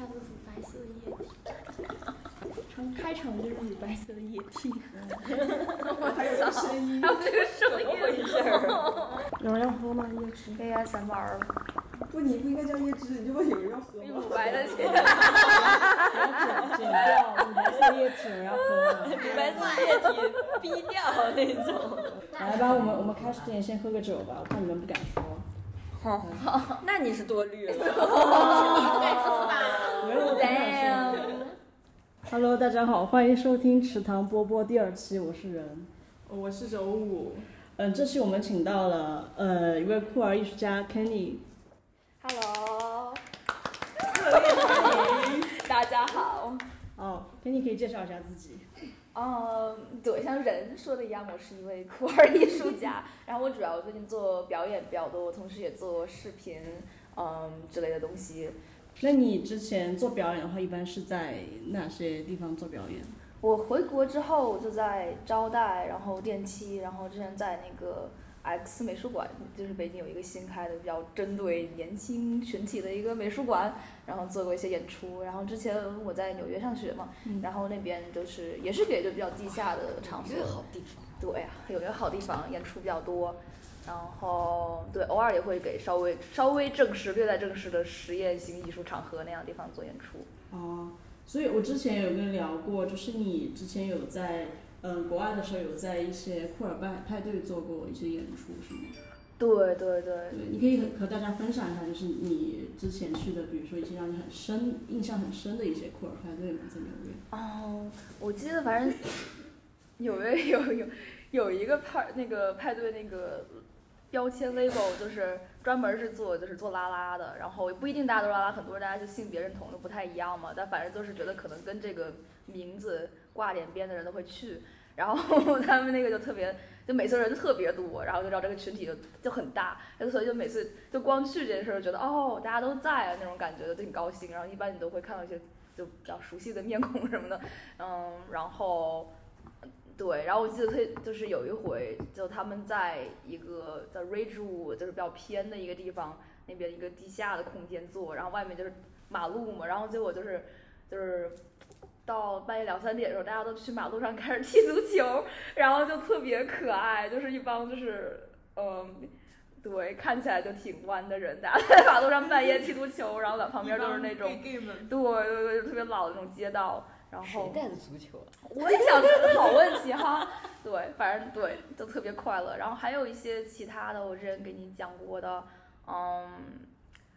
白色液体，场开场就是乳白色液体，还有个声音，还有这个声音，回事儿？有人要喝吗？椰汁？ASMR 不，你不应该叫椰汁，你就问有人要喝吗？乳白的血，剪剪掉乳白色液体，我要喝了。乳白色液体逼掉那种。来吧，我们我们开始之前先喝个酒吧，我怕你们不敢说。那你是多虑了。Hello，大家好，欢迎收听池塘波波第二期，我是人。我是九五，嗯，这期我们请到了呃一位酷儿艺术家 Kenny。Hello，大家好。哦，Kenny 可以介绍一下自己。嗯，对，像人说的一样，我是一位酷儿艺术家。然后我主要最近做表演比较多，我同时也做视频，嗯之类的东西。那你之前做表演的话，一般是在哪些地方做表演？我回国之后就在招待，然后电梯，然后之前在那个 X 美术馆，就是北京有一个新开的比较针对年轻群体的一个美术馆，然后做过一些演出。然后之前我在纽约上学嘛，然后那边就是也是给就比较地下的场所，好地方。对呀，有一个好地方，演出比较多。然后对，偶尔也会给稍微稍微正式、略带正式的实验性艺术场合那样的地方做演出。哦，所以我之前有跟你聊过，就是你之前有在嗯国外的时候有在一些库尔拜派对做过一些演出，是吗？对对对，对，你可以和和大家分享一下，就是你之前去的，比如说一些让你很深、印象很深的一些库尔派对吗？在纽约？哦，我记得反正纽约有 有有一个派那个派对那个标签 label 就是专门是做就是做拉拉的，然后也不一定大家都拉拉，很多人大家就性别认同的不太一样嘛，但反正就是觉得可能跟这个名字挂点边的人都会去。然后 他们那个就特别，就每次人特别多，然后就知道这个群体就就很大，所以就每次就光去这件事儿，觉得哦大家都在啊那种感觉，就挺高兴。然后一般你都会看到一些就比较熟悉的面孔什么的，嗯，然后对，然后我记得特就是有一回，就他们在一个在 Ridgewood 就是比较偏的一个地方，那边一个地下的空间坐，然后外面就是马路嘛，然后结果就是就是。到半夜两三点的时候，大家都去马路上开始踢足球，然后就特别可爱，就是一帮就是嗯，对，看起来就挺弯的人，大家 在马路上半夜踢足球，然后在旁边都是那种，对对对，特别老的那种街道，然后谁带的足球啊？我也想，好问题哈，对，反正对，都特别快乐。然后还有一些其他的，我之前给你讲过的，嗯。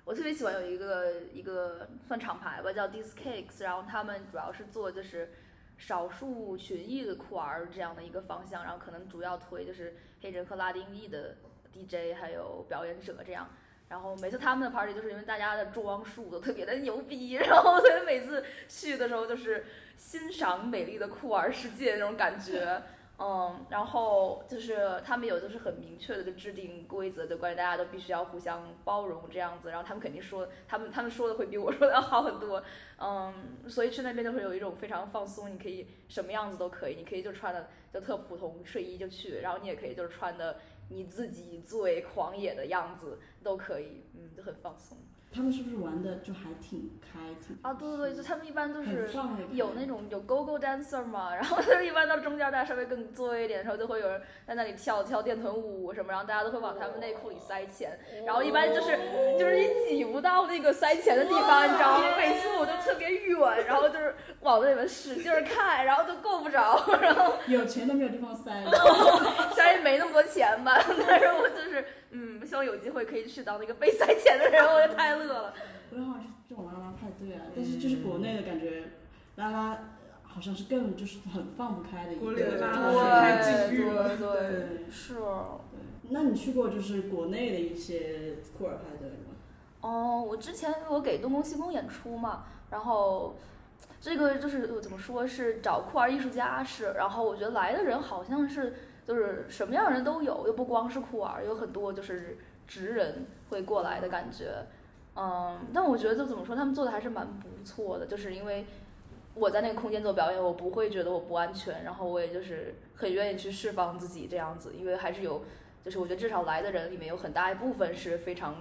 我特别喜欢有一个一个算厂牌吧，叫 Dis Cakes，然后他们主要是做就是少数群裔的酷儿这样的一个方向，然后可能主要推就是黑人和拉丁裔的 DJ 还有表演者这样。然后每次他们的 party 就是因为大家的装束都特别的牛逼，然后所以每次去的时候就是欣赏美丽的酷儿世界那种感觉。嗯，然后就是他们有就是很明确的就制定规则，就关于大家都必须要互相包容这样子。然后他们肯定说，他们他们说的会比我说的要好很多。嗯，所以去那边就会有一种非常放松，你可以什么样子都可以，你可以就穿的就特普通睡衣就去，然后你也可以就是穿的你自己最狂野的样子都可以，嗯，就很放松。他们是不是玩的就还挺开？挺啊，对对对，就他们一般都是有那种有 go go dancer 嘛，然后就是一般到中间大家稍微更作一点的时候，就会有人在那里跳跳电臀舞什么，然后大家都会往他们内裤里塞钱，然后一般就是就是你挤不到那个塞钱的地方，你知道吗？每次我都特别远，然后就是往那里面使劲儿看，然后都够不着，然后有钱都没有地方塞。虽然没那么多钱吧，但是我就是嗯，希望有机会可以去当那个被塞钱的人，我就太乐了。我好像是这种拉拉派对啊，但是就是国内的感觉，拉拉好像是更就是很放不开的一个。国内的拉拉对是太禁欲了对 对对，是。对，那你去过就是国内的一些酷儿派对吗？哦，我之前我给东宫西宫演出嘛，然后这个就是怎么说是找酷儿艺术家是，然后我觉得来的人好像是就是什么样的人都有，又不光是酷儿，有很多就是直人会过来的感觉。嗯，但我觉得就怎么说，他们做的还是蛮不错的，就是因为我在那个空间做表演，我不会觉得我不安全，然后我也就是很愿意去释放自己这样子，因为还是有，就是我觉得至少来的人里面有很大一部分是非常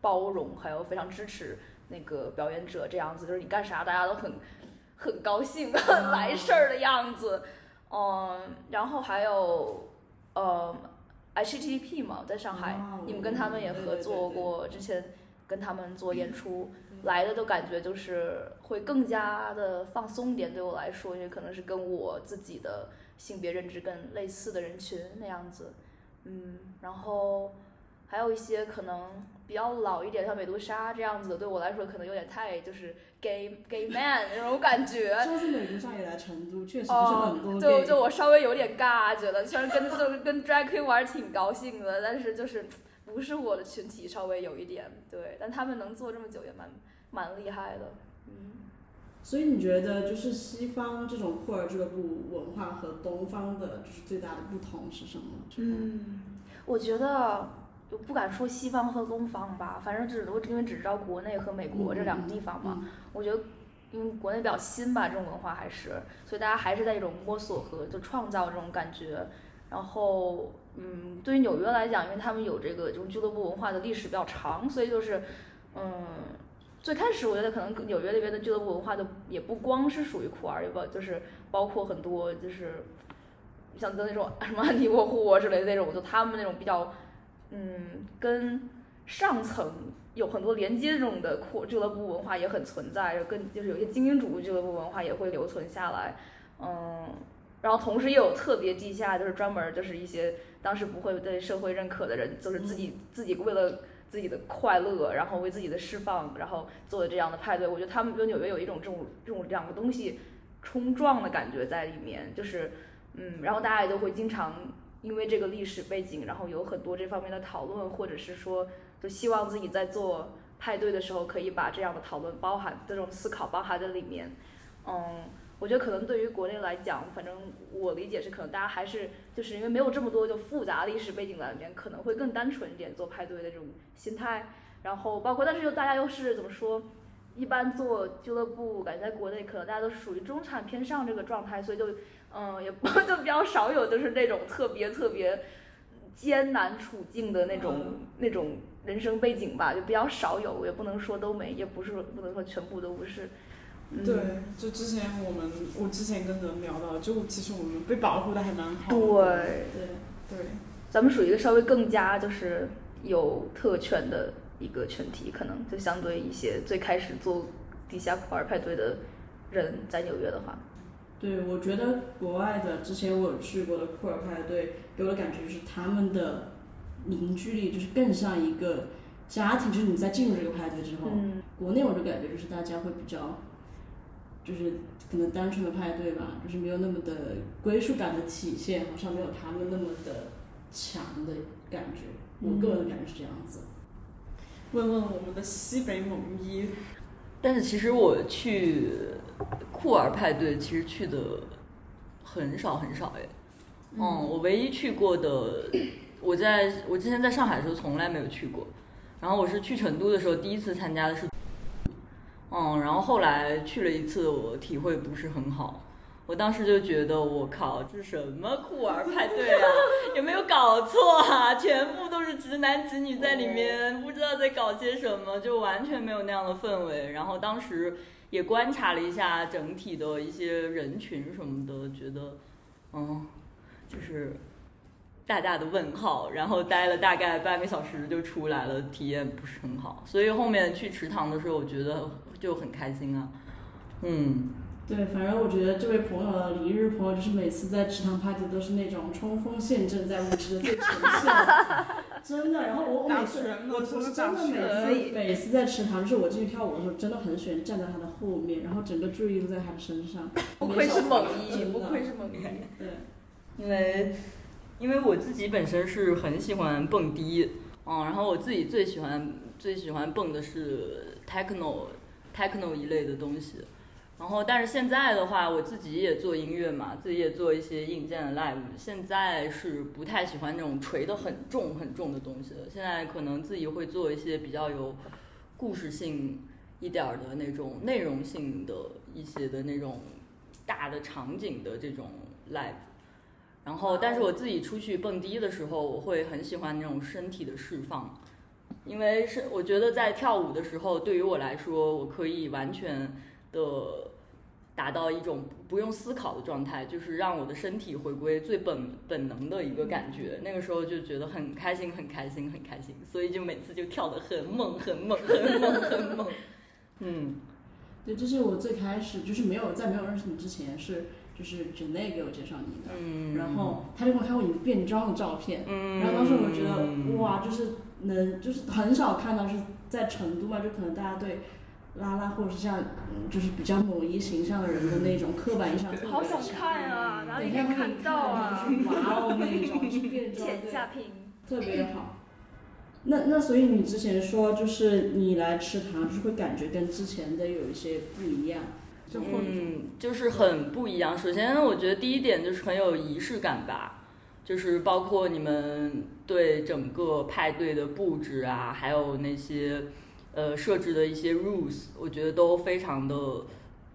包容，还有非常支持那个表演者这样子，就是你干啥大家都很很高兴、很来事儿的样子。嗯，然后还有呃 HTTP 嘛，在上海，哦你们跟他们也合作过，之前跟他们做演出，来的都感觉就是会更加的放松一点，对我来说，因为可能是跟我自己的性别认知更类似的人群那样子，嗯，然后还有一些可能比较老一点，像美杜莎这样子的，对我来说可能有点太就是 gay gay man 那种感觉，上次美杜莎也来成都，确实就是哦很多，就 gay 就我稍微有点尬，觉得虽然跟就是跟 drag queen 玩儿挺高兴的，但是就是不是我的群体，稍微有一点对，但他们能做这么久也蛮蛮厉害的，嗯。所以你觉得就是西方这种酷儿俱乐部文化和东方的就是最大的不同是什么？嗯，我觉得我不敢说西方和东方吧，反正只我因为只知道国内和美国这两个地方嘛。嗯我觉得因为国内比较新吧，这种文化还是，所以大家还是在一种摸索和就创造这种感觉。然后，嗯，对于纽约来讲，因为他们有这个这种俱乐部文化的历史比较长，所以就是，嗯，最开始我觉得可能纽约那边的俱乐部文化就也不光是属于酷儿，也包就是包括很多就是像跟那种什么安迪沃霍之类的那种，就他们那种比较，嗯，跟上层有很多连接这种的酷俱乐部文化也很存在，跟就是有些精英主义俱乐部文化也会留存下来，嗯，然后同时又有特别地下，就是专门就是一些当时不会被社会认可的人，就是自己自己为了自己的快乐，然后为自己的释放，然后做的这样的派对，我觉得他们跟纽约有一种这种这种两个东西冲撞的感觉在里面，就是嗯，然后大家也都会经常因为这个历史背景，然后有很多这方面的讨论，或者是说就希望自己在做派对的时候可以把这样的讨论包含这种思考包含在里面，嗯。我觉得可能对于国内来讲，反正我理解是，可能大家还是就是因为没有这么多就复杂历史背景在里面，可能会更单纯一点做派对的这种心态。然后包括，但是又大家又是怎么说？一般做俱乐部，感觉在国内可能大家都是属于中产偏上这个状态，所以就嗯也不就比较少有就是那种特别特别艰难处境的那种、那种人生背景吧，就比较少有，也不能说都没，也不是不能说全部都不是。嗯、对，就之前我们，我之前跟人聊到，就其实我们被保护的还蛮好的。对对，对，咱们属于一个稍微更加就是有特权的一个群体，可能就相对一些最开始做地下酷儿派对的人，在纽约的话，对，我觉得国外的之前我有去过的酷儿派对，给我的感觉就是他们的凝聚力就是更像一个家庭，就是你在进入这个派对之后，嗯。国内我就感觉就是大家会比较，就是可能单纯的派对吧，就是没有那么的归属感的体现，好像没有他们那么的强的感觉。我个人的感觉是这样子。问问我们的西北猛一，但是其实我去酷儿派对，其实去的很少很少哎。嗯，我唯一去过的，我在我之前在上海的时候从来没有去过，然后我是去成都的时候第一次参加的是，嗯，然后后来去了一次，我体会不是很好。我当时就觉得，我靠，这是什么酷儿派对啊？有没有搞错啊？全部都是直男直女在里面，不知道在搞些什么，就完全没有那样的氛围。然后当时也观察了一下整体的一些人群什么的，觉得，嗯，就是大大的问号。然后待了大概半个小时就出来了，体验不是很好。所以后面去池塘的时候，我觉得就很开心啊，嗯。对，反正我觉得这位朋友的离日朋友，就是每次在池塘派对都是那种冲锋陷阵，在舞池的最前线，真的。然后我我每次我我真的真的每次每次在池塘，就是我进去跳舞的时候，真的很喜欢站在他的后面，然后整个注意力都在他的身上。不愧是猛一，不愧是猛一。对，因为因为我自己本身是很喜欢蹦迪，嗯，然后我自己最喜欢最喜欢蹦的是 techno techno 一类的东西，然后但是现在的话，我自己也做音乐嘛，自己也做一些硬件的 live，现在是不太喜欢那种锤得很重很重的东西了，现在可能自己会做一些比较有故事性一点的那种内容性的一些的那种大的场景的这种 live。然后，但是我自己出去蹦迪的时候，我会很喜欢那种身体的释放，因为是我觉得在跳舞的时候，对于我来说，我可以完全的达到一种不用思考的状态，就是让我的身体回归最本本能的一个感觉。那个时候就觉得很开心，很开心，很开心，所以就每次就跳得很猛，很猛，很猛，很猛。嗯，对，这是我最开始就是没有在没有认识你之前是就是 Jane 给我介绍你的，嗯然后他就给我看过你变装的照片，嗯，然后当时我觉得哇，就是能就是很少看到是在成都嘛，就可能大家对拉拉或者是像嗯就是比较某一形象的人的那种刻板印象特别好想看啊，哪里可以对让看到啊？就是哇哦那种，就变装，剪 对下屏。特别好。那那所以你之前说就是你来吃糖，就是会感觉跟之前的有一些不一样，就或者嗯，就是很不一样。首先，我觉得第一点就是很有仪式感吧，就是包括你们对整个派对的布置啊，还有那些呃设置的一些 rules，我觉得都非常的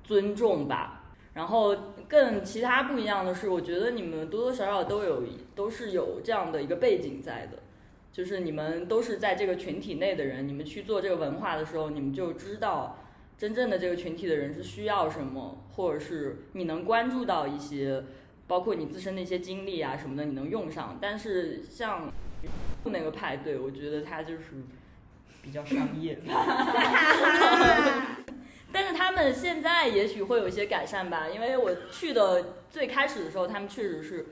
尊重吧。然后更其他不一样的是，我觉得你们多多少少都有都是有这样的一个背景在的。就是你们都是在这个群体内的人，你们去做这个文化的时候，你们就知道真正的这个群体的人是需要什么，或者是你能关注到一些，包括你自身的一些经历啊什么的，你能用上。但是像那个派对，我觉得它就是比较商业。但是他们现在也许会有一些改善吧，因为我去的最开始的时候，他们确实是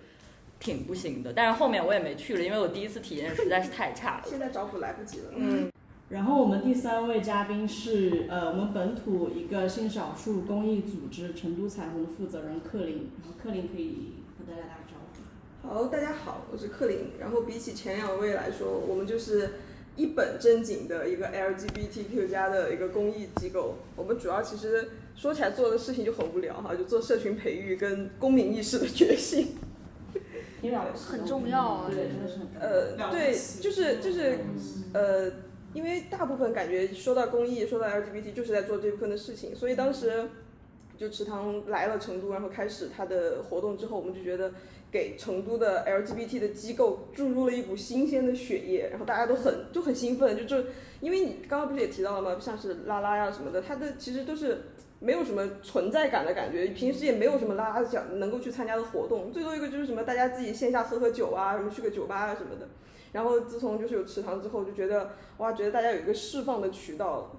挺不行的。但是后面我也没去了，因为我第一次体验实在是太差了。现在找补来不及了。嗯，然后我们第三位嘉宾是呃我们本土一个性少数公益组织成都彩虹的负责人克林，然后克林可以和大家打个招呼。好，大家好，我是克林。然后比起前两位来说，我们就是一本正经的一个 LGBTQ 加的一个公益机构。我们主要其实说起来做的事情就很无聊哈，就做社群培育跟公民意识的觉醒。很重要啊对，真的是很呃，对，就是就是嗯呃，因为大部分感觉说到公益，说到 LGBT，就是在做这部分的事情，所以当时就池塘来了成都，然后开始它的活动之后，我们就觉得给成都的 LGBT 的机构注入了一股新鲜的血液，然后大家都很就很兴奋，就就因为你刚刚不是也提到了吗？像是拉拉呀什么的，它的其实都是。没有什么存在感的感觉，平时也没有什么拉拉想能够去参加的活动，最多一个就是什么大家自己线下喝喝酒啊，什么去个酒吧啊什么的。然后自从就是有池塘之后，就觉得哇，觉得大家有一个释放的渠道了。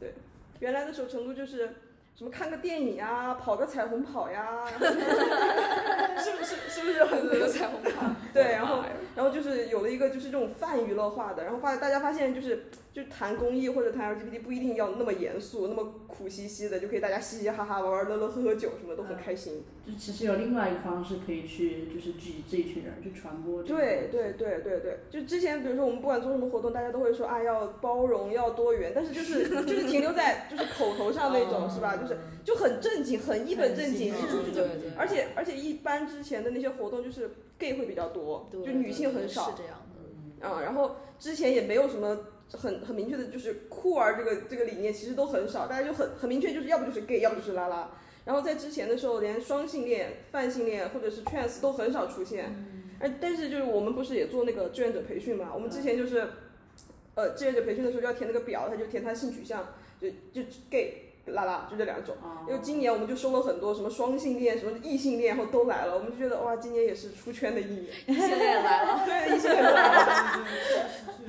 对，原来的时候成都就是什么看个电影啊，跑个彩虹跑呀，是不是是不是很多彩虹跑？对，然后然后就是有了一个就是这种泛娱乐化的，然后发大家发现就是就谈公益或者谈 LGBT 不一定要那么严肃，那么苦兮兮的，就可以大家嘻嘻哈哈玩玩乐乐喝喝酒什么都很开心。就其实有另外一个方式可以去就是聚集这一群人去传播。对对对对对，就之前比如说我们不管做什么活动，大家都会说啊要包容要多元，但是就是 就是停留在就是口头上那种是吧？就是就很正经，很一本正经，很就而且而且一般之前的那些活动就是 gay 会比较多，就女性很少是这样的。啊、然后之前也没有什么很很明确的，就是酷儿这个这个理念其实都很少，大家就很很明确，就是要不就是 gay，要不就是拉拉。然后在之前的时候，连双性恋、泛性恋或者是 trans 都很少出现。而但是就是我们不是也做那个志愿者培训嘛？我们之前就是，呃，志愿者培训的时候就要填那个表，他就填他性取向，就就 gay。拉拉就这两种，因为今年我们就收了很多什么双性恋、什么异性恋，然后都来了，我们就觉得哇，今年也是出圈的一年。异性恋也来了，对，异性恋来了。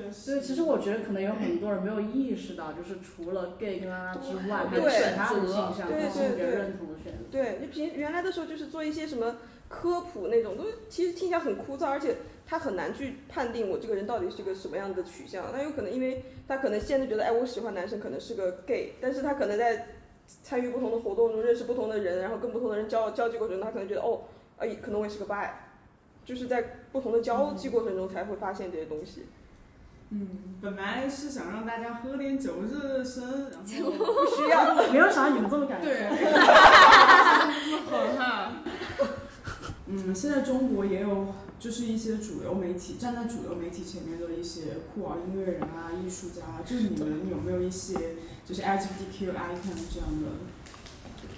所以其实我觉得可能有很多人没有意识到，就是除了 gay 跟拉拉之外，还有对其他的性向对和性别对对认同的选择。对，你平原来的时候就是做一些什么科普那种，都其实听起来很枯燥，而且他很难去判定我这个人到底是个什么样的取向。那有可能因为他可能现在觉得，哎，我喜欢男生，可能是个 gay，但是他可能在参与不同的活动中认识不同的人，然后跟不同的人交交际过程中，他可能觉得，哦，哎，可能我也是个 bi，就是在不同的交际过程中才会发现这些东西。嗯，本来是想让大家喝点酒热热身，然后 不需要，没有想到你们这么敢说。对，这么狠哈。嗯，现在中国也有，就是一些主流媒体站在主流媒体前面的一些酷儿音乐人啊、艺术家啊，就是你们有没有一些就是 LGBTQ icon 这样的，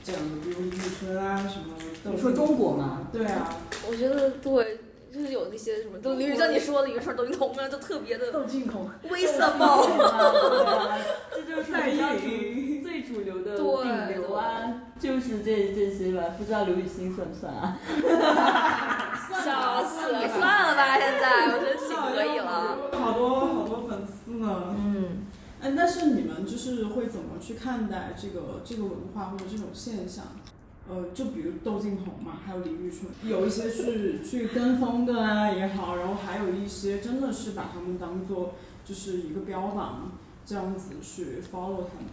这样的，比如李宇春啊什么的。你说中国吗？对啊，我觉得对，就就是有那些什么，都比如像你说的，有时候窦靖童啊，就特别的窦靖童，为什么？这就是在比较意最主流的对顶流啊，就是这这些吧，不知道刘雨欣算不算啊？笑死了，算了吧，现在我觉得挺可以了。好多好多粉丝呢。嗯，哎，但是你们就是会怎么去看待这个这个文化或者这种现象？呃，就比如窦靖童嘛，还有李宇春，有一些是去跟风的啊也好，然后还有一些真的是把他们当做就是一个标榜，这样子去 follow 他们。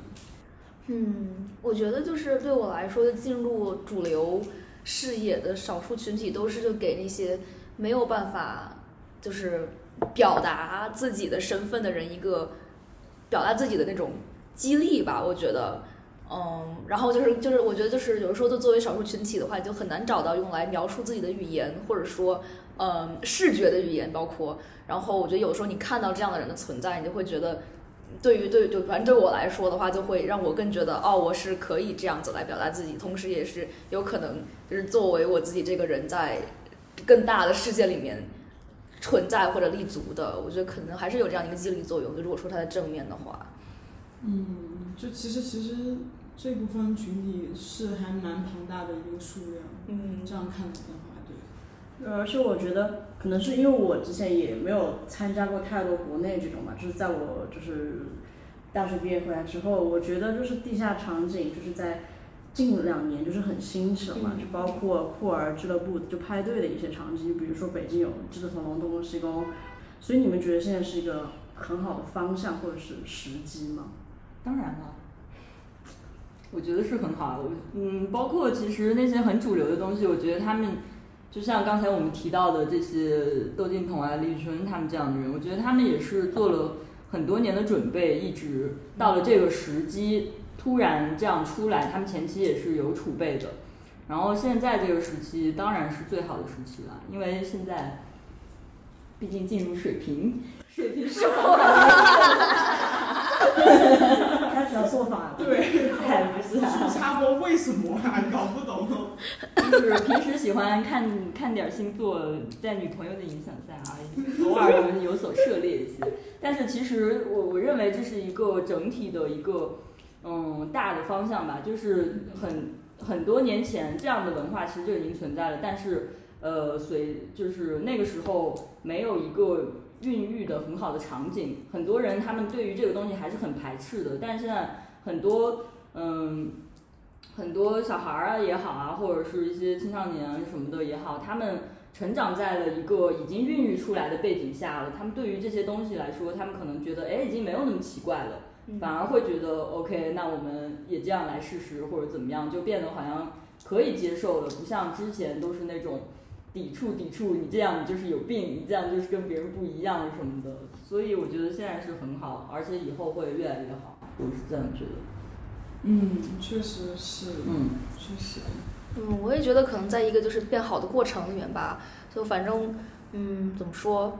嗯，我觉得就是对我来说，进入主流视野的少数群体，都是就给那些没有办法就是表达自己的身份的人一个表达自己的那种激励吧。我觉得，嗯，然后就是就是我觉得就是有时候就作为少数群体的话，就很难找到用来描述自己的语言，或者说嗯视觉的语言，包括。然后我觉得有时候你看到这样的人的存在，你就会觉得。对于对对反正对我来说的话，就会让我更觉得哦，我是可以这样子来表达自己，同时也是有可能就是作为我自己这个人在更大的世界里面存在或者立足的。我觉得可能还是有这样一个激励作用。就如果说它的正面的话，嗯，就其实其实这部分群体是还蛮庞大的一个数量。嗯这样看的话，而且我觉得可能是因为我之前也没有参加过太多国内这种吧，就是在我就是大学毕业回来之后，我觉得就是地下场景就是在近两年就是很兴起了嘛，就包括酷儿俱乐部就派对的一些场景，比如说北京有狮子头龙、东宫西宫，所以你们觉得现在是一个很好的方向或者是时机吗？当然了，我觉得是很好的。我嗯，包括其实那些很主流的东西，我觉得他们就像刚才我们提到的这些窦靖童啊、李宇春他们这样的人，我觉得他们也是做了很多年的准备，一直到了这个时机突然这样出来，他们前期也是有储备的。然后现在这个时期当然是最好的时期了，因为现在毕竟进入水平，水平是 好 开始要做法了，对，才不是啊。插播为什么啊？搞不懂。就是平时喜欢看看点星座，在女朋友的影响下啊，偶尔有有所涉猎一些。但是其实我我认为这是一个整体的一个嗯大的方向吧，就是很很多年前这样的文化其实就已经存在了，但是呃随就是那个时候没有一个孕育的很好的场景，很多人他们对于这个东西还是很排斥的，但是现在很多嗯。很多小孩儿啊也好啊，或者是一些青少年啊什么的也好，他们成长在了一个已经孕育出来的背景下了。他们对于这些东西来说，他们可能觉得，哎，已经没有那么奇怪了，反而会觉得，OK，那我们也这样来试试，或者怎么样，就变得好像可以接受了，不像之前都是那种抵触抵触，你这样你就是有病，你这样就是跟别人不一样什么的。所以我觉得现在是很好，而且以后会越来越好，我是这样觉得。嗯，确实是，嗯。确实。嗯，我也觉得可能在一个就是变好的过程里面吧，就反正嗯怎么说，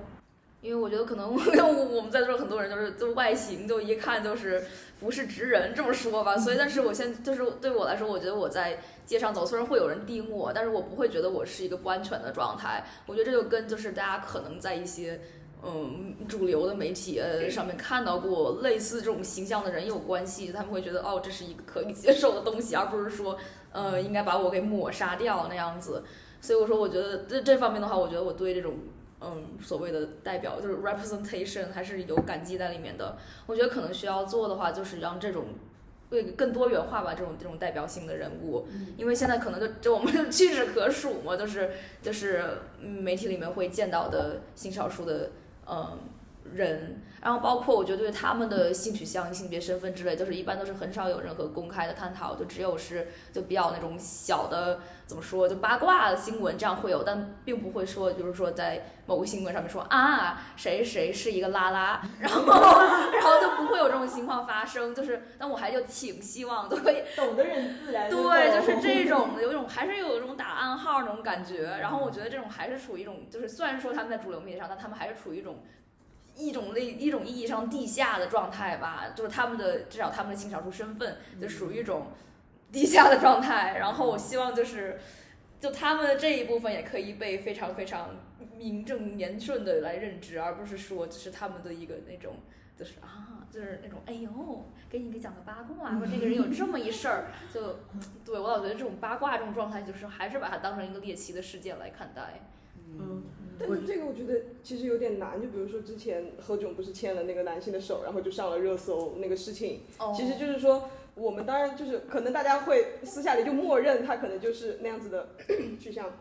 因为我觉得可能 我们在座很多人就是就外形就一看就是不是直人这么说吧，所以但是我现就是对我来说，我觉得我在街上走，虽然会有人盯我，但是我不会觉得我是一个不安全的状态。我觉得这就跟就是大家可能在一些。嗯，主流的媒体呃上面看到过类似这种形象的人有关系，他们会觉得哦，这是一个可以接受的东西，而不是说呃应该把我给抹杀掉那样子。所以我说，我觉得这这方面的话，我觉得我对这种嗯所谓的代表就是 representation 还是有感激在里面的。我觉得可能需要做的话，就是让这种会更多元化吧，这种这种代表性的人物，因为现在可能就就我们屈指可数嘛，就是就是媒体里面会见到的性少数的。嗯，人，然后包括我觉得对他们的性取向、性别身份之类，就是一般都是很少有任何公开的探讨，就只有是就比较那种小的怎么说，就八卦的新闻这样会有，但并不会说就是说在某个新闻上面说啊谁谁是一个拉拉，然后 然后就不会有这种情况发生，就是但我还就挺希望都可以懂的人自然对，就是这种 有一种还是有一种打暗号那种感觉，然后我觉得这种还是处于一种就是虽然说他们在主流媒体上，但他们还是处于一种。一种类一种意义上地下的状态吧，就是他们的至少他们的性少数身份就属于一种地下的状态。然后我希望就是，就他们的这一部分也可以被非常非常名正言顺的来认知，而不是说就是他们的一个那种，就是啊，就是那种哎呦，给你给讲个八卦，说这个人有这么一事儿，就对我老觉得这种八卦这种状态，就是还是把它当成一个猎奇的事件来看待。嗯，但是这个我觉得其实有点难，就比如说之前何炅不是牵了那个男性的手，然后就上了热搜那个事情，哦其实就是说我们当然就是可能大家会私下里就默认他可能就是那样子的 去向，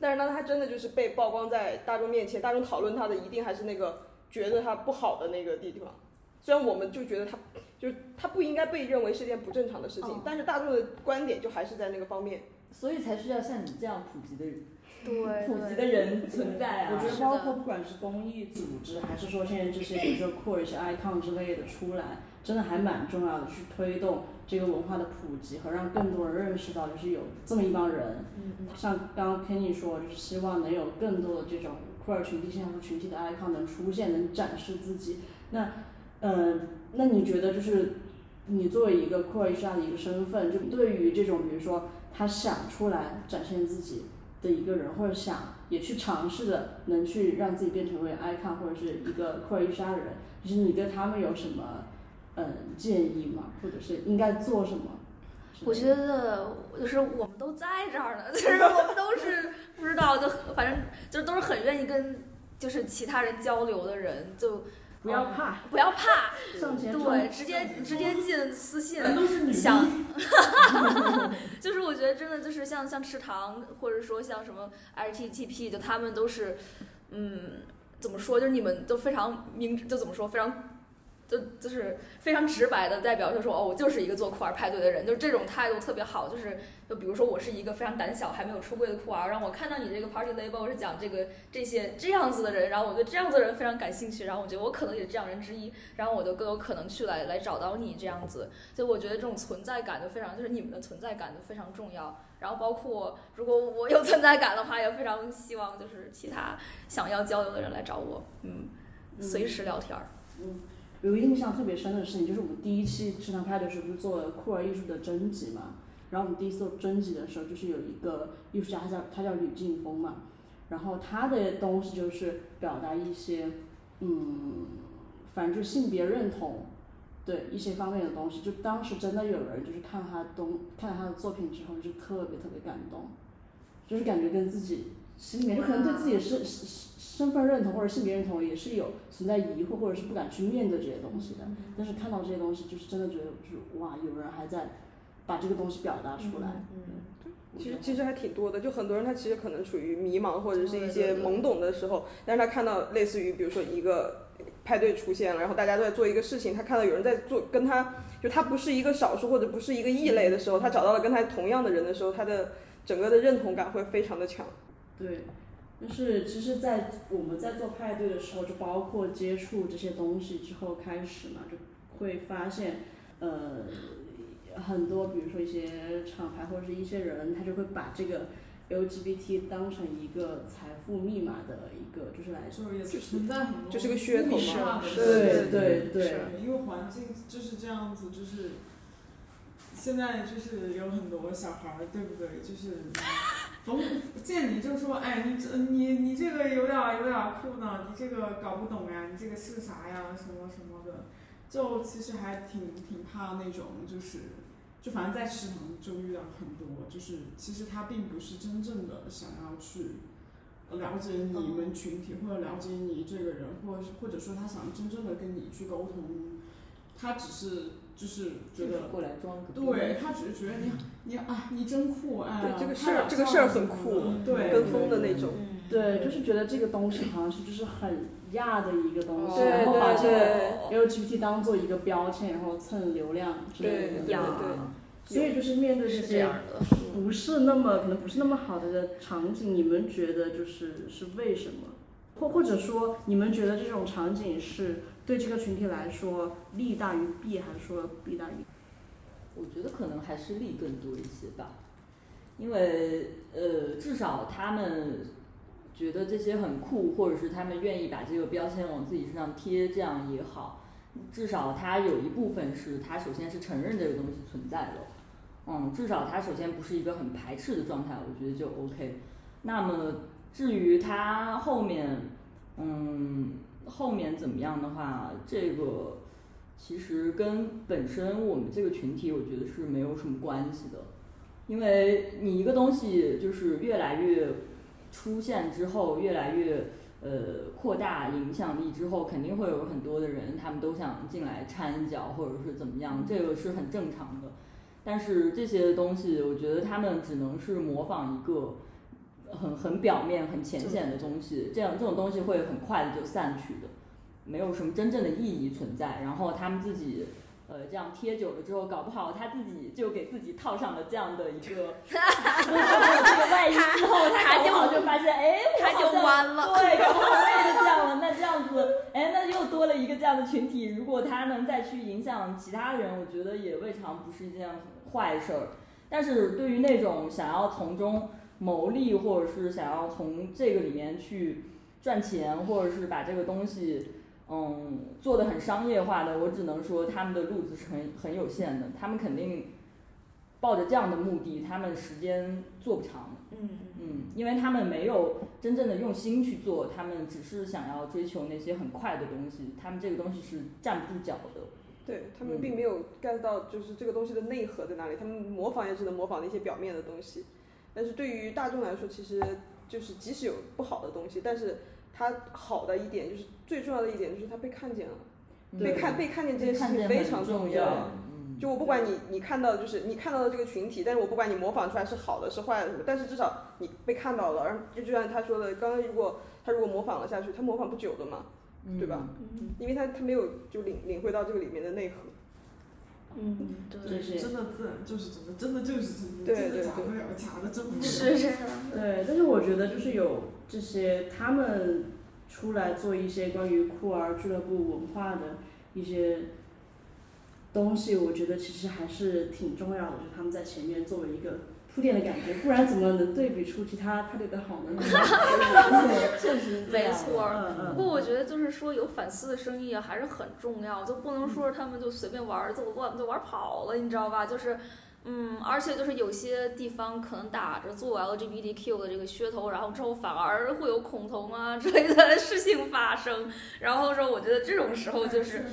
但是当他真的就是被曝光在大众面前，大众讨论他的一定还是那个觉得他不好的那个地方。虽然我们就觉得他就是他不应该被认为是件不正常的事情，哦但是大众的观点就还是在那个方面。所以才需要像你这样普及的人，对普及的人存在啊。我觉得包括不管是公益组织，还是说现在这些比如说 core 一些 icon 之类的出来，真的还蛮重要的，去推动这个文化的普及和让更多人认识到，就是有这么一帮人。嗯像刚刚 Kenny 说，就是希望能有更多的这种 core 群体、现象群体的 icon 能出现，能展示自己。那，嗯、那你觉得就是你作为一个 core 艺术家的一个身份，就对于这种比如说他想出来展现自己的一个人，或者想也去尝试着能去让自己变成为 icon 或者是一个 core 艺术家的人，就是你对他们有什么嗯建议吗？或者是应该做什么？我觉得就是我们都在这儿呢，就是我们都是不知道，就反正就都是很愿意跟就是其他人交流的人，就不要怕，不要怕，上前对，直接直接进私信，人都是女想的，就是我觉得真的就是像像池塘，或者说像什么 RTTP，就他们都是，嗯，怎么说？就是你们都非常明，就怎么说？非常，就就是非常直白的代表，就说哦，我就是一个做酷儿派对的人，就是这种态度特别好。就是就比如说我是一个非常胆小还没有出柜的酷儿，然后我看到你这个 party label 是讲这个这些这样子的人，然后我对这样子的人非常感兴趣，然后我觉得我可能也是这样人之一，然后我就更有可能去来来找到你这样子。就我觉得这种存在感就非常，就是你们的存在感就非常重要。然后包括如果我有存在感的话，也非常希望就是其他想要交流的人来找我，嗯，随时聊天儿。有个印象特别深的事情，就是我们第一期食堂拍的时候不是做了酷儿艺术的征集嘛？然后我们第一次做征集的时候，就是有一个艺术家，他叫他叫吕劲峰嘛，然后他的东西就是表达一些，嗯，反正就性别认同，对一些方面的东西。就当时真的有人就是看他东看了他的作品之后，就特别特别感动，就是感觉跟自己心里面就可能对自己的身身身份认同或者性别认同也是有存在疑惑，或者是不敢去面对这些东西的。但是看到这些东西，就是真的觉得就是哇，有人还在把这个东西表达出来。嗯其实其实还挺多的，就很多人他其实可能处于迷茫或者是一些懵懂的时候，但是他看到类似于比如说一个派对出现了，然后大家都在做一个事情，他看到有人在做跟他就他不是一个少数或者不是一个异类的时候，他找到了跟他同样的人的时候，他的整个的认同感会非常的强。对，就是其实，在我们在做派对的时候，就包括接触这些东西之后开始嘛，就会发现，呃，很多比如说一些厂牌或者是一些人，他就会把这个 LGBT 当成一个财富密码的一个，就是来就也存在很多就是个噱头嘛对对对是因为环境就是这样子，就是现在就是有很多小孩儿，对不对？就是逢见你就说，哎，你这你你这个有点儿有点儿酷呢，你这个搞不懂呀，你这个是啥呀，什么什么的，就其实还挺挺怕那种，就是就反正在食堂就遇到很多，就是其实他并不是真正的想要去。了解你们群体，或者了解你这个人，或者或者说他想真正的跟你去沟通，他只是就是觉得，过来装个对他只是觉得你你啊你真酷啊，对这个事儿这个事儿很酷对，跟风的那种。嗯，对，就是觉得这个东西好像是就是很亚的一个东西，对然后把这个 LGBT 当做一个标签，然后蹭流量之类的。对对对所以就是面对这些是这样的。不是那么可能不是那么好的场景，你们觉得就是是为什么？或或者说你们觉得这种场景是对这个群体来说利大于弊，还是说弊大于？我觉得可能还是利更多一些吧，因为呃，至少他们觉得这些很酷，或者是他们愿意把这个标签往自己身上贴，这样也好。至少他有一部分是他首先是承认这个东西存在了，嗯，至少他首先不是一个很排斥的状态，我觉得就 OK。那么至于他后面，嗯，后面怎么样的话，这个其实跟本身我们这个群体，我觉得是没有什么关系的，因为你一个东西就是越来越出现之后，越来越呃扩大影响力之后，肯定会有很多的人，他们都想进来掺一脚，或者是怎么样，这个是很正常的。但是这些东西，我觉得他们只能是模仿一个很很表面、很浅显的东西，这样这种东西会很快的就散去的，没有什么真正的意义存在。然后他们自己。呃，这样贴久了之后，搞不好他自己就给自己套上了这样的一个 这个外衣之后，他搞不好就发现，哎，他就弯了。对，搞不好我也就这样了。那这样子，哎，那又多了一个这样的群体。如果他能再去影响其他人，我觉得也未尝不是一件坏事儿。但是对于那种想要从中牟利，或者是想要从这个里面去赚钱，或者是把这个东西。嗯，做的很商业化的，我只能说他们的路子是很很有限的。他们肯定抱着这样的目的，他们时间做不长。嗯嗯，因为他们没有真正的用心去做，他们只是想要追求那些很快的东西。他们这个东西是站不住脚的。对他们并没有 get 到，就是这个东西的内核在哪里。他们模仿也只能模仿那些表面的东西。但是对于大众来说，其实就是即使有不好的东西，但是。它好的一点就是最重要的一点就是它被看见了，被看被看见这件事情非常重要。就我不管你你看到就是你看到的这个群体，但是我不管你模仿出来是好的是坏的什么，但是至少你被看到了。然后就就像他说的，刚刚如果他如果模仿了下去，他模仿不久的嘛，对吧？因为他他没有就领领会到这个里面的内核。嗯，对，真的自然就是真的，真的就是真的，真的假不了，假的真不了。是是。对，但是我觉得就是有这些他们出来做一些关于酷儿俱乐部文化的一些东西，我觉得其实还是挺重要的，就是他们在前面作为一个。铺垫的感觉，不然怎么能对比出其他他这个好呢？确实没错。不过我觉得就是说有反思的声音还是很重要，就不能说他们就随便玩就乱就玩跑了，你知道吧？就是，嗯，而且就是有些地方可能打着做 LGBTQ 的这个噱头，然后之后反而会有恐同啊之类的事情发生。然后说，我觉得这种时候就是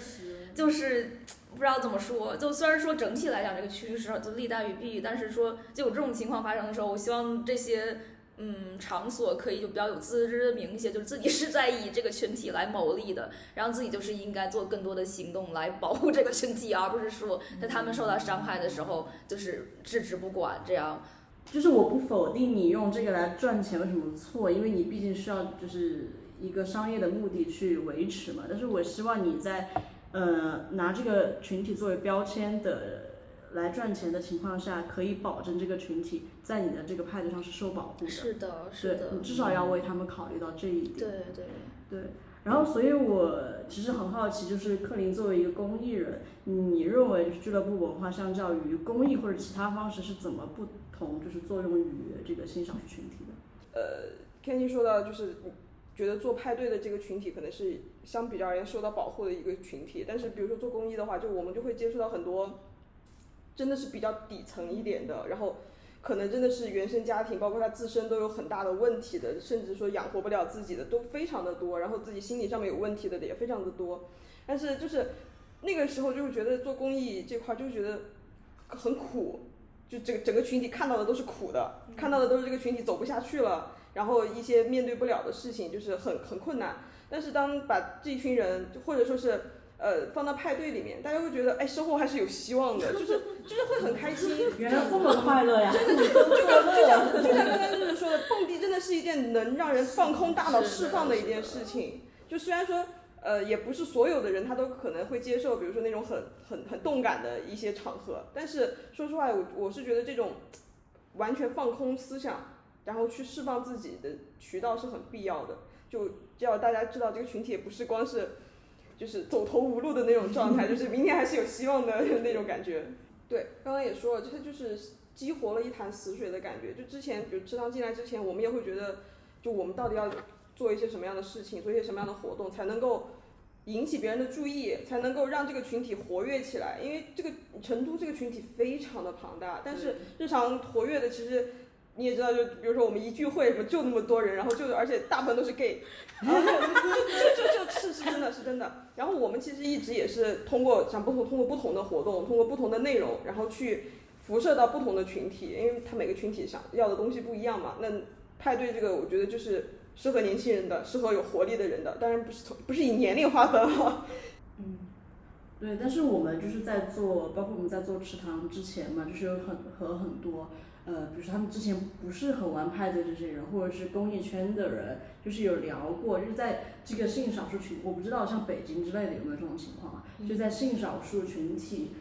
就是。不知道怎么说，就虽然说整体来讲这个趋势就利大于弊，但是说就有这种情况发生的时候，我希望这些嗯场所可以就比较有自知之明一些，就是自己是在以这个群体来谋利的，然后自己就是应该做更多的行动来保护这个群体，而不是说在他们受到伤害的时候就是置之不管这样。就是我不否定你用这个来赚钱有什么错，因为你毕竟需要就是一个商业的目的去维持嘛，但是我希望你在。呃，拿这个群体作为标签的来赚钱的情况下，可以保证这个群体在你的这个派对上是受保护的。是的，是的。你至少要为他们考虑到这一点。对对对。然后，所以我其实很好奇，就是克林作为一个公益人，你认为俱乐部文化相较于公益或者其他方式是怎么不同，就是作用于这个新少数群体的？呃，Kenny 说到就是。觉得做派对的这个群体可能是相比较而言受到保护的一个群体，但是比如说做公益的话，就我们就会接触到很多真的是比较底层一点的，然后可能真的是原生家庭，包括他自身都有很大的问题的，甚至说养活不了自己的都非常的多，然后自己心理上面有问题的也非常的多。但是就是那个时候就会觉得做公益这块就觉得很苦，就整整个群体看到的都是苦的，看到的都是这个群体走不下去了。然后一些面对不了的事情就是很很困难，但是当把这一群人或者说是呃放到派对里面，大家会觉得哎生活还是有希望的，就是就是会很开心。原来这么快乐呀！真的就就刚就像就像刚刚就是说的，蹦迪真的是一件能让人放空大脑、释放的一件事情。就虽然说呃也不是所有的人他都可能会接受，比如说那种很很很动感的一些场合，但是说实话，我我是觉得这种完全放空思想。然后去释放自己的渠道是很必要的，就要大家知道这个群体也不是光是，就是走投无路的那种状态，就是明天还是有希望的 那种感觉。对，刚刚也说了，这就是激活了一潭死水的感觉。就之前，比如池塘进来之前，我们也会觉得，就我们到底要做一些什么样的事情，做一些什么样的活动，才能够引起别人的注意，才能够让这个群体活跃起来。因为这个成都这个群体非常的庞大，但是日常活跃的其实。你也知道，就比如说我们一聚会什么就那么多人，然后就而且大部分都是 gay，然后就就就就是是真的是真的。然后我们其实一直也是通过想不同通过不同的活动，通过不同的内容，然后去辐射到不同的群体，因为他每个群体想要的东西不一样嘛。那派对这个，我觉得就是适合年轻人的，适合有活力的人的，当然不是从不是以年龄划分哈。嗯，对，但是我们就是在做，包括我们在做池塘之前嘛，就是有很和很多呃，比如说他们之前不是很玩派对这些人，或者是公益圈的人，就是有聊过，就是在这个性少数群，我不知道像北京之类的有没有这种情况啊，就在性少数群体。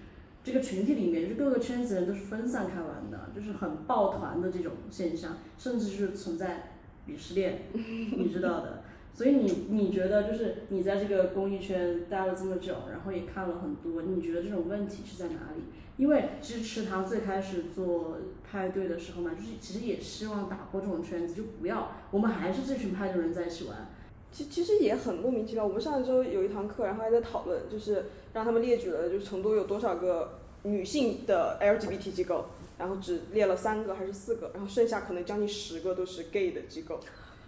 这个群体里面，就是各个圈子人都是分散开玩的，就是很抱团的这种现象，甚至是存在鄙视链，你知道的。所以你你觉得就是你在这个公益圈待了这么久，然后也看了很多，你觉得这种问题是在哪里？因为其实池塘最开始做派对的时候嘛，就是其实也希望打破这种圈子，就不要我们还是这群派对人在一起玩。其其实也很莫名其妙。我们上一周有一堂课，然后还在讨论，就是让他们列举了，就是成都有多少个女性的 LGBT 机构，然后只列了三个还是四个，然后剩下可能将近十个都是 gay 的机构，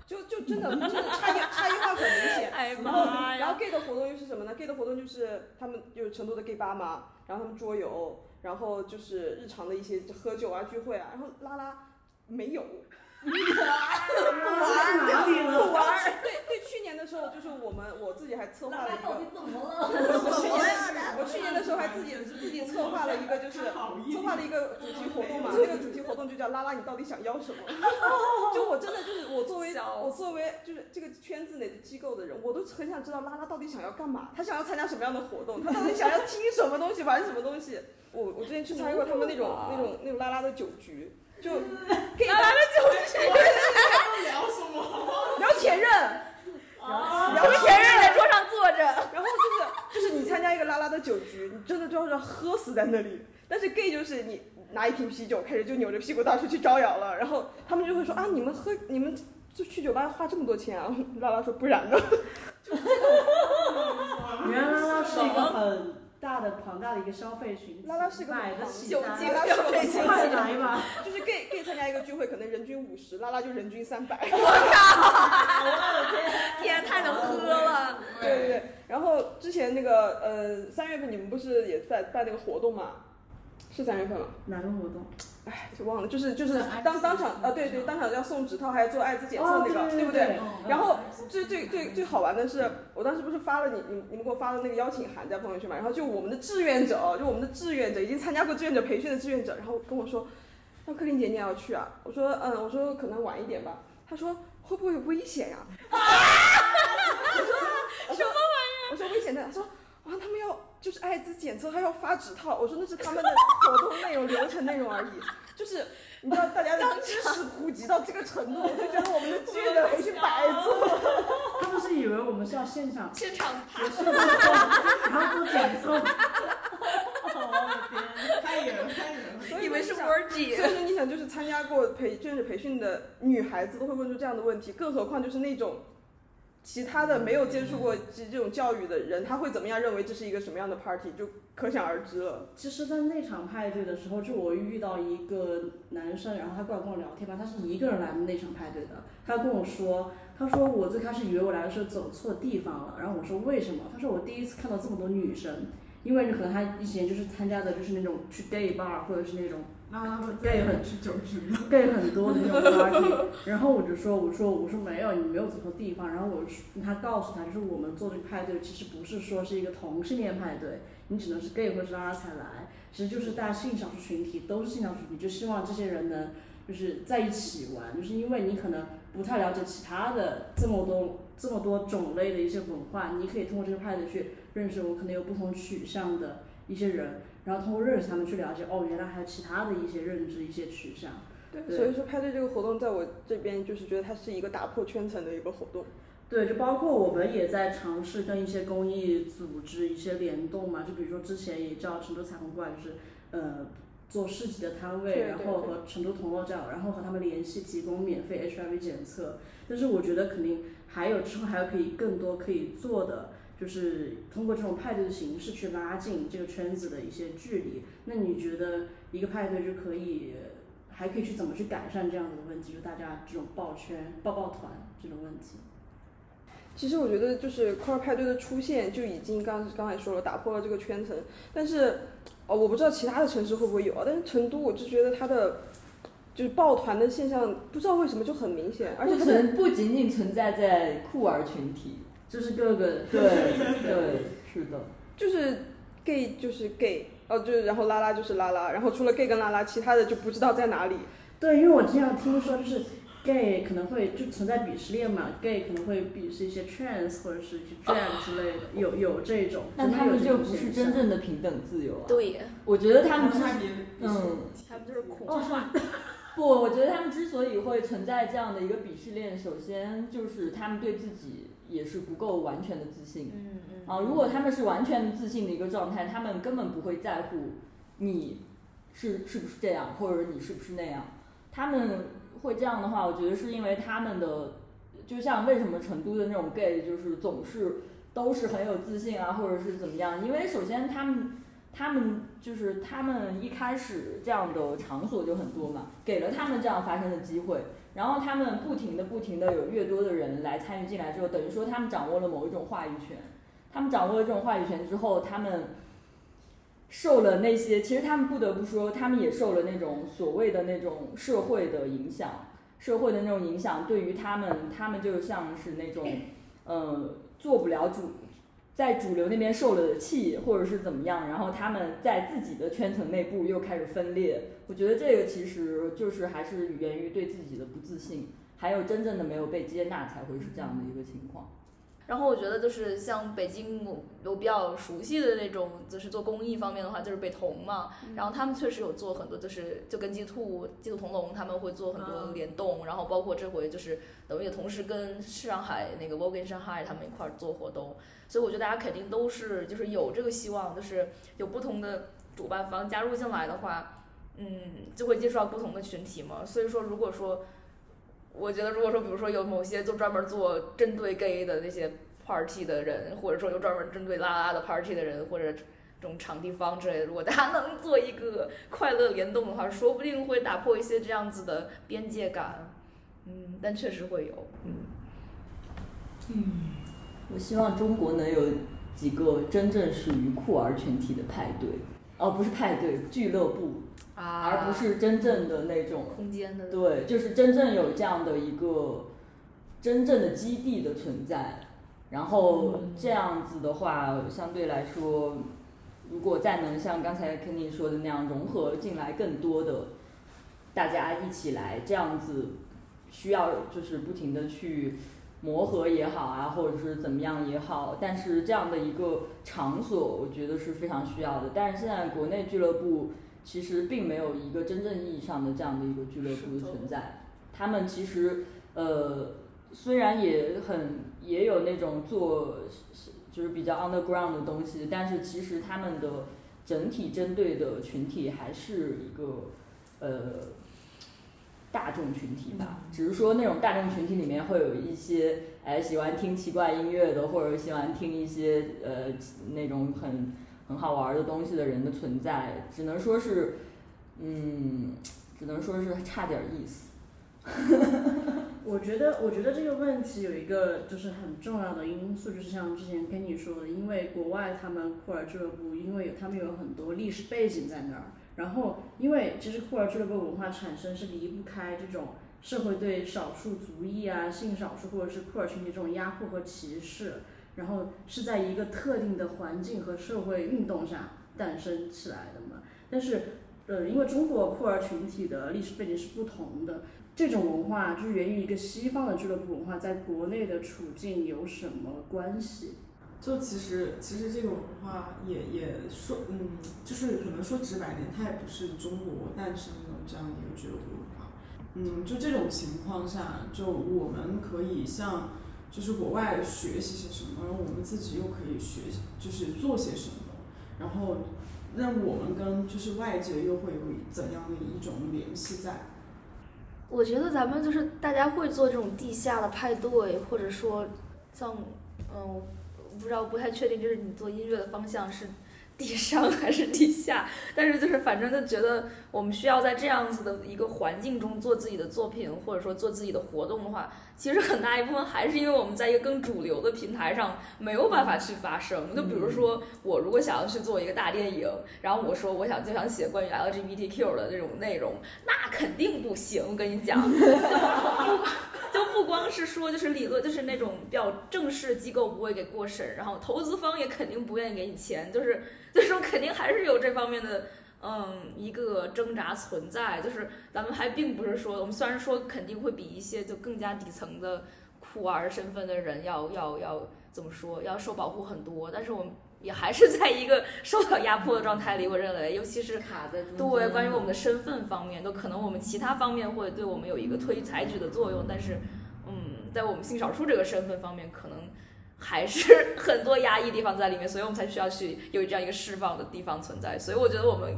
就就真的真的差异差异化很明显。哎然后妈呀！然后 gay 的活动又是什么呢？gay 的活动就是他们就是成都的 gay 吧嘛，然后他们桌游，然后就是日常的一些喝酒啊聚会啊，然后拉拉没有。哪里了？不玩。对对，去年就是我们我自己还策划了一个，怎么了？我去年 我去年的时候还自己自己策划了一个，就是策划了一个主题活动嘛。这个主题活动就叫拉拉，你到底想要什么？就我真的就是我作为我作为就是这个圈子内的机构的人，我都很想知道拉拉到底想要干嘛，他想要参加什么样的活动，他到底想要听什么东西，玩什么东西。我我之前去参加过他们那种那种那种拉拉的酒局，就 gay 拉拉的酒局，聊什么？聊前任。然后前任在桌上坐着，然后就是就是你参加一个拉拉的酒局，你真的就是要喝死在那里。但是 gay 就是你拿一瓶啤酒开始就扭着屁股到处去招摇了，然后他们就会说啊，你们喝你们就去酒吧花这么多钱啊？拉拉说不然呢？原来拉拉是一个很大的庞大的一个消费群体，拉拉是个买得起酒精消费群体快来嘛！就是 gay gay 参加一个聚会可能人均五十，拉拉就人均三百。我靠！我的天天，太能喝了。对对对。然后之前那个呃三月份你们不是也在办那个活动嘛？是三月份吗？哪个活动？哎，就忘了，就是就是当当场呃，对对，当场要送指套，还要做艾滋检测那个，哦对不对？嗯然后最最最最好玩的是，我当时不是发了你你你们给我发了那个邀请函在朋友圈嘛，然后就我们的志愿者，就我们的志愿者已经参加过志愿者培训的志愿者，然后跟我说，那克林姐你也要去啊？我说嗯，我说可能晚一点吧。他说会不会有危险呀、我说什么玩意儿？我说危险的。他说啊，他们要就是艾滋检测，还要发纸套。我说那是他们的活动内容、流程内容而已。就是你知道大家的知识普及到这个程度，我就觉得我们的志愿者培训白做。他们是以为我们是要现场现场爬结束之后，然后做检测。太远了，太远了。所以以为是我就想 orgy 所以说你想，就是参加过培志愿者培训的女孩子都会问出这样的问题，更何况就是那种其他的没有接触过这这种教育的人，他会怎么样认为这是一个什么样的 party，就可想而知了。其实，在那场派对的时候，就我遇到一个男生，然后他过来跟我聊天吧，他是一个人来的那场派对的。他跟我说，他说我最开始以为我来的时候走错地方了，然后我说为什么？他说我第一次看到这么多女生，因为可能他以前就是参加的就是那种去 gay bar 或者是那种拉拉的对很去酒局了。gay 很多的那种 party，然后我就说，我说我说没有，你没有走错地方。然后我说他告诉他，就是我们做这个派对其实不是说是一个同性恋派对，你只能是 gay 或者是拉拉才来，其实就是大家性少数群体都是性少数群体，就希望这些人能就是在一起玩，就是因为你可能不太了解其他的这么多这么多种类的一些文化，你可以通过这个派对去认识我可能有不同取向的一些人，然后通过认识他们去了解哦，原来还有其他的一些认知、一些取向。对，对所以说派对这个活动，在我这边就是觉得它是一个打破圈层的一个活动。对，就包括我们也在尝试跟一些公益组织一些联动嘛，就比如说之前也叫成都彩虹过来，就是呃做市集的摊位，对对然后和成都同乐站，然后和他们联系，提供免费 HIV 检测。但是我觉得肯定还有之后还有可以更多可以做的，就是通过这种派对的形式去拉近这个圈子的一些距离。那你觉得一个派对就可以还可以去怎么去改善这样的问题，就大家这种抱圈、抱抱团这种问题。其实我觉得就是酷儿派对的出现就已经刚刚才说了打破了这个圈层，但是哦我不知道其他的城市会不会有啊，但是成都我就觉得它的就是抱团的现象不知道为什么就很明显，而且不它的存不仅仅存在在酷儿群体，就是各个对 对是的，就是 gay 就是 gay，哦就是然后拉拉就是拉拉，然后除了 gay 跟拉拉，其他的就不知道在哪里。对，因为我经常听说，就是 gay 可能会就存在鄙视链嘛，gay 可能会鄙视一些 trans 或者是一些 drag 之类的，有有这种，但他们就不是真正的平等自由啊。对，我觉得他们之差别嗯。他们就是恐哦，是不，我觉得他们之所以会存在这样的一个鄙视链，首先就是他们对自己也是不够完全的自信。嗯嗯啊，如果他们是完全自信的一个状态，他们根本不会在乎你是是不是这样，或者你是不是那样。他们会这样的话，我觉得是因为他们的，就像为什么成都的那种 gay 就是总是都是很有自信啊，或者是怎么样？因为首先他们他们就是他们一开始这样的场所就很多嘛，给了他们这样发生的机会，然后他们不停的不停的有越多的人来参与进来之后，等于说他们掌握了某一种话语权。他们掌握了这种话语权之后，他们受了那些，其实他们不得不说，他们也受了那种所谓的那种社会的影响，社会的那种影响对于他们，他们就像是那种，呃，做不了主，在主流那边受了气，或者是怎么样，然后他们在自己的圈层内部又开始分裂。我觉得这个其实就是还是源于对自己的不自信，还有真正的没有被接纳，才会是这样的一个情况。然后我觉得就是像北京我我比较熟悉的那种，就是做公益方面的话，就是北童嘛。然后他们确实有做很多，就是就跟鸡兔、鸡兔同笼，他们会做很多联动。然后包括这回就是等于也同时跟上海那个 Vogue in Shanghai 他们一块儿做活动。所以我觉得大家肯定都是就是有这个希望，就是有不同的主办方加入进来的话，嗯，就会接触到不同的群体嘛。所以说，如果说我觉得，如果说比如说有某些就专门做针对 gay 的那些 party 的人，或者说有专门针对拉拉的 party 的人，或者这种场地方之类的，如果大家 能做一个快乐联动的话，说不定会打破一些这样子的边界感。嗯，但确实会有，嗯。我希望中国能有几个真正属于酷儿群体的派对，哦，不是派对，俱乐部，啊而不是真正的那种空间的，对，就是真正有这样的一个真正的基地的存在，然后这样子的话，相对来说，如果再能像刚才 Kenny 说的那样融合进来更多的大家一起来，这样子需要就是不停的去磨合也好啊，或者是怎么样也好，但是这样的一个场所，我觉得是非常需要的。但是现在国内俱乐部其实并没有一个真正意义上的这样的一个俱乐部的存在，他们其实呃虽然也很也有那种做就是比较 underground 的东西，但是其实他们的整体针对的群体还是一个呃大众群体吧，只是说那种大众群体里面会有一些哎喜欢听奇怪音乐的，或者喜欢听一些呃那种很很好玩的东西的人的存在，只能说是嗯，只能说是差点意思。我觉得，我觉得这个问题有一个就是很重要的因素，就是像之前跟你说的，因为国外他们酷儿俱乐部，因为有他们有很多历史背景在那儿，然后因为其实酷儿俱乐部文化产生是离不开这种社会对少数族裔啊、性少数或者是酷儿群体这种压迫和歧视，然后是在一个特定的环境和社会运动下诞生起来的嘛。但是，呃，因为中国酷儿群体的历史背景是不同的。这种文化就是源于一个西方的俱乐部文化，在国内的处境有什么关系？就其实其实这个文化也也说，嗯，就是可能说直白点，它也不是中国诞生的这样一个俱乐部文化。嗯，就这种情况下，就我们可以像就是国外学习些什么，然后我们自己又可以学，就是做些什么，然后让我们跟就是外界又会有怎样的一种联系在？我觉得咱们就是大家会做这种地下的派对，或者说像，嗯，我不知道不太确定，就是你做音乐的方向是地上还是地下，但是就是反正就觉得我们需要在这样子的一个环境中做自己的作品，或者说做自己的活动的话，其实很大一部分还是因为我们在一个更主流的平台上没有办法去发声。就比如说，我如果想要去做一个大电影，然后我说我想就想写关于 LGBTQ 的这种内容，那肯定不行。我跟你讲。就不光是说，就是理论，就是那种比较正式机构不会给过审，然后投资方也肯定不愿意给你钱，就是 就是说肯定还是有这方面的嗯一个挣扎存在。就是咱们还并不是说，我们虽然说肯定会比一些就更加底层的酷儿身份的人要要要怎么说，要受保护很多，但是我们也还是在一个受到压迫的状态里。我认为，尤其是卡在对关于我们的身份方面，都可能我们其他方面会对我们有一个推采取的作用，但是，嗯，在我们性少数这个身份方面，可能还是很多压抑地方在里面，所以我们才需要去有这样一个释放的地方存在。所以我觉得我们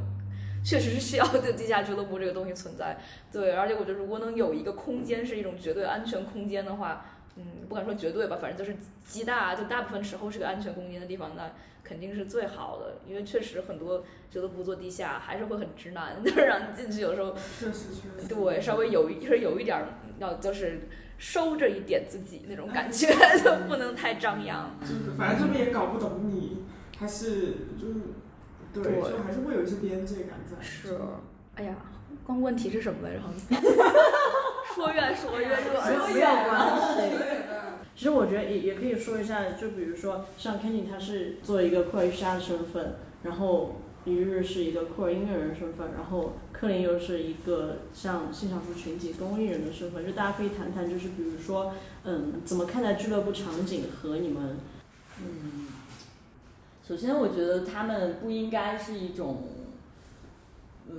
确实是需要对地下俱乐部这个东西存在。对，而且我觉得如果能有一个空间是一种绝对安全空间的话，嗯，不敢说绝对吧，反正就是极大，就大部分时候是个安全空间的地方，那肯定是最好的。因为确实很多俱乐部做地下还是会很直男，就是让你进去有时候确实确实。对稍微有一就是有一点儿要就是收着一点自己那种感觉，就不能太张扬。就是反正他们也搞不懂你，还是就是对，对就还是会有一些边界感在。是，哎呀，刚问题是什么来着？说远说远，没有没有关系。对其实我觉得也也可以说一下，就比如说像 Kenny 他是作为一个酷儿艺术家的身份，然后李日是一个酷儿音乐人的身份，然后克林又是一个像性少数群体公益人的身份，就大家可以谈谈，就是比如说，嗯，怎么看待俱乐部场景和你们，嗯，首先我觉得他们不应该是一种，呃，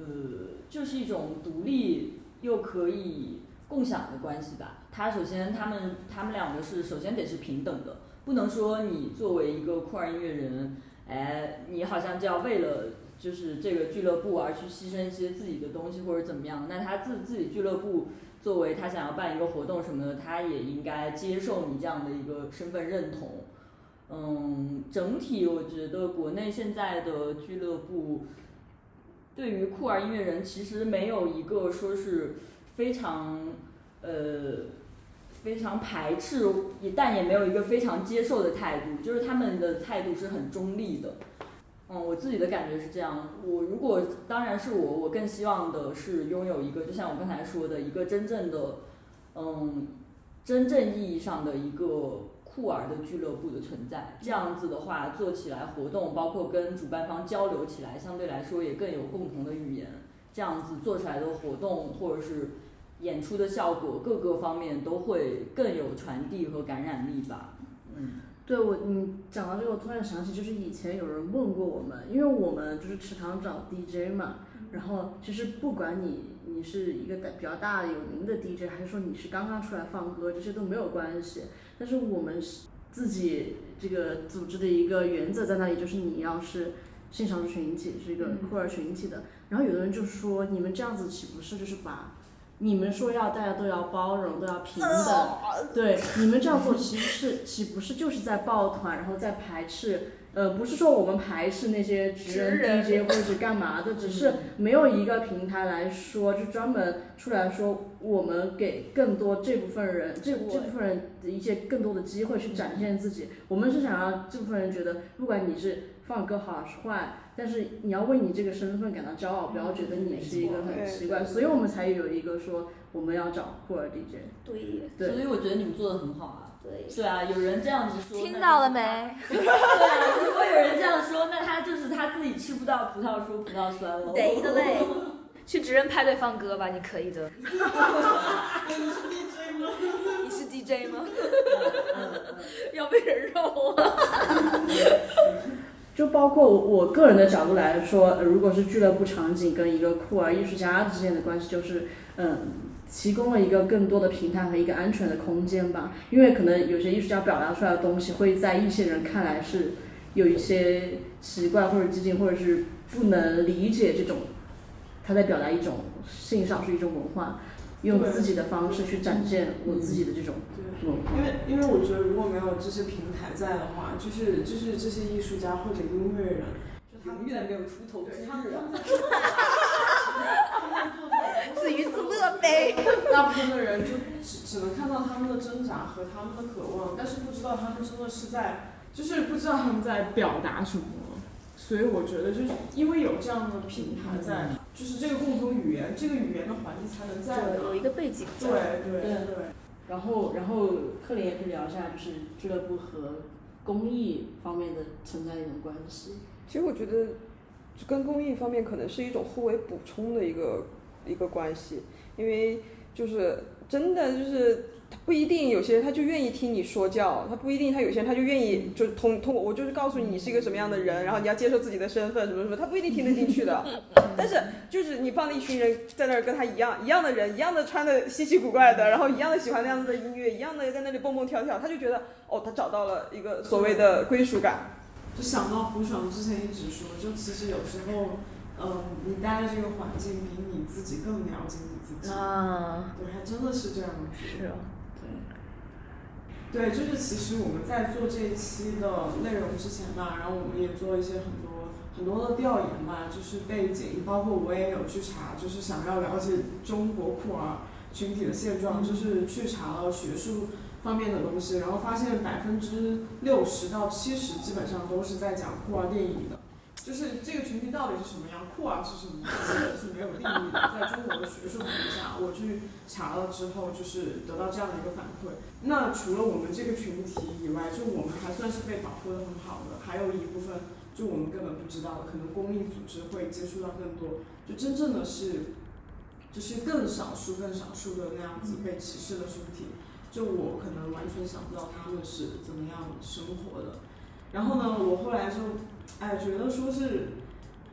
就是一种独立又可以共享的关系吧。他首先他们他们两个是首先得是平等的，不能说你作为一个酷儿音乐人，哎，你好像就要为了就是这个俱乐部而去牺牲一些自己的东西或者怎么样。那他自自己俱乐部作为他想要办一个活动什么的，他也应该接受你这样的一个身份认同。嗯，整体我觉得国内现在的俱乐部对于酷儿音乐人其实没有一个说是非常呃非常排斥，也但也没有一个非常接受的态度，就是他们的态度是很中立的。嗯，我自己的感觉是这样。我如果当然是我，我更希望的是拥有一个，就像我刚才说的一个真正的，嗯，真正意义上的一个酷儿的俱乐部的存在。这样子的话，做起来活动，包括跟主办方交流起来，相对来说也更有共同的语言。这样子做出来的活动或者是演出的效果，各个方面都会更有传递和感染力吧。嗯。对我，你讲到这个，我突然想起，就是以前有人问过我们，因为我们就是池塘找 DJ 嘛，然后其实不管你你是一个比较大的有名的 DJ，还是说你是刚刚出来放歌，这些都没有关系。但是我们是自己这个组织的一个原则在那里，就是你要是性少数群体，是一个酷儿群体的。然后有的人就说，你们这样子岂不是就是把你们说要大家都要包容，都要平等，对，你们这样做其实是岂不是就是在抱团，然后在排斥？呃，不是说我们排斥那些职人 DJ 或者是干嘛的，只是没有一个平台来说，就专门出来说我们给更多这部分人，这这部分人的一些更多的机会去展现自己。我们是想让这部分人觉得，不管你是放歌好还是坏，但是你要为你这个身份感到骄傲，不要觉得你是一个很奇怪。所以我们才有一个说我们要找酷儿 DJ。对对所以我觉得你们做的很好啊。对，对啊，有人这样子说，听到了没？对啊，如果有人这样说，那他就是他自己吃不到葡萄说葡萄酸了。对的嘞。去职人派对放歌吧，你可以的。你是 DJ 吗？你是 DJ 吗要被人肉啊！就包括我我个人的角度来说，呃如果是俱乐部场景跟一个酷儿艺术家之间的关系，就是嗯，提供了一个更多的平台和一个安全的空间吧。因为可能有些艺术家表达出来的东西，会在一些人看来是有一些奇怪或者激进，或者是不能理解这种他在表达一种性上是一种文化，用自己的方式去展现我自己的这种对。文化。因为因为我觉得如果没有这些平台在的话，就是就是这些艺术家或者音乐人，就永远没有出头之对，他们日啊。他们在做，他们在做这种自娱自乐呗。大部分的人就只只能看到他们的挣扎和他们的渴望，但是不知道他们真的是在，就是不知道他们在表达什么。所以我觉得就是因为有这样的平台在，就是这个共同语言，这个语言的环境才能在有一。个背景。对对对对，然后，然后克林也可以聊一下，就是俱乐部和公益方面的存在一种关系。其实我觉得，跟公益方面可能是一种互为补充的一个一个关系，因为就是真的就是他不一定有些人他就愿意听你说教，他不一定他有些人他就愿意就是通通过我就是告诉你你是一个什么样的人，然后你要接受自己的身份什么什么，他不一定听得进去的。但是就是你放了一群人在那儿跟他一样一样的人，一样的穿的稀奇古怪的，然后一样的喜欢那样子的音乐，一样的在那里蹦蹦跳跳，他就觉得哦，他找到了一个所谓的归属感。就想到胡爽之前一直说，就其实有时候，嗯，你待的这个环境比你自己更了解你自己。啊，对，还真的是这样子。是啊。对，就是其实我们在做这一期的内容之前吧，然后我们也做了一些很多很多的调研吧，就是背景，包括我也有去查，就是想要了解中国酷儿群体的现状，就是去查了学术方面的东西，然后发现百分之六十到七十基本上都是在讲酷儿电影的。就是这个群体到底是什么样，酷儿是什么，基本是没有定义的。在中国的学术底下，我去查了之后，就是得到这样的一个反馈。那除了我们这个群体以外，就我们还算是被保护的很好的，还有一部分就我们根本不知道的，可能公益组织会接触到更多，就真正的是，就是更少数、更少数的那样子被歧视的群体。就我可能完全想不到他们是怎么样生活的。然后呢，我后来就，哎，觉得说是，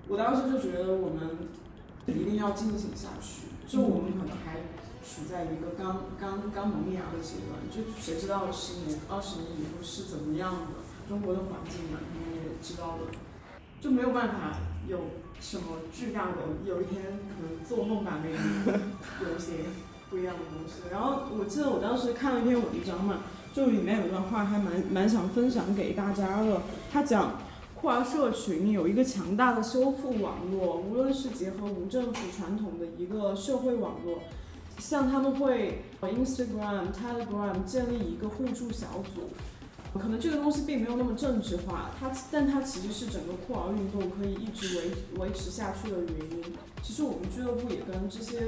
我当时就觉得我们一定要进行下去，就我们可能还处在一个刚刚刚萌芽的阶段，就谁知道十年、二十年以后是怎么样的？中国的环境嘛，你们也知道的，就没有办法有什么巨大的，有一天可能做梦吧，没 有一些不一样的东西。然后我记得我当时看了一篇文章嘛。就里面有段话还蛮蛮想分享给大家的。他讲，酷儿社群有一个强大的修复网络，无论是结合无政府传统的一个社会网络，像他们会 Instagram、Telegram 建立一个互助小组。可能这个东西并没有那么政治化，它但它其实是整个酷儿运动可以一直维维持下去的原因。其实我们俱乐部也跟这些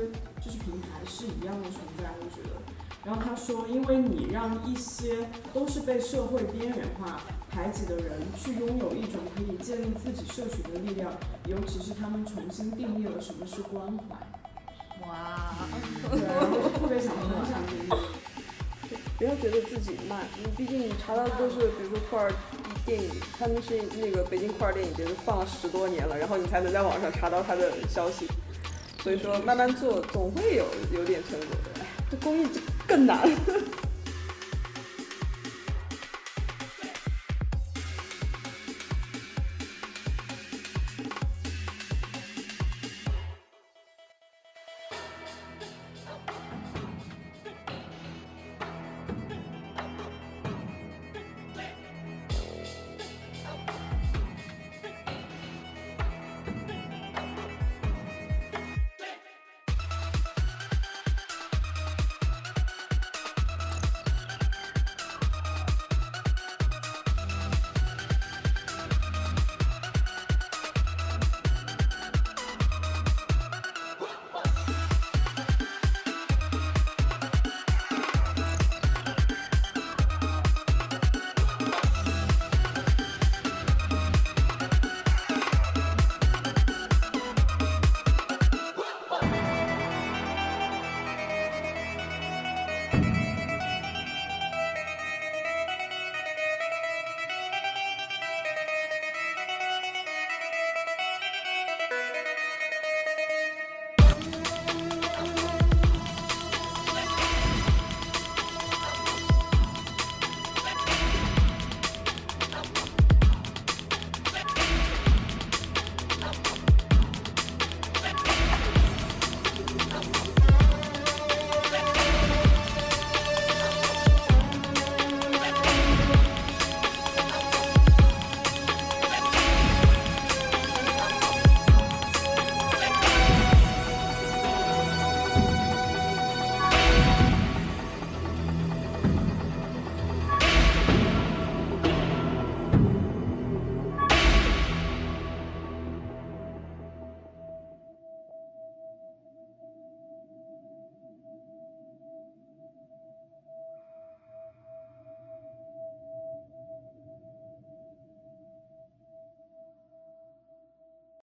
就是平台是一样的存在，我觉得。然后他说，因为你让一些都是被社会边缘化、排挤的人，去拥有一种可以建立自己社群的力量，尤其是他们重新定义了什么是关怀。哇，对，然后就特别想分享给你。不要觉得自己慢，你毕竟你查到的都是，比如说酷儿电影，他们是那个北京酷儿电影节都放了十多年了，然后你才能在网上查到他的消息。所以说慢慢做，总会有有点成果的。哎这公益困难。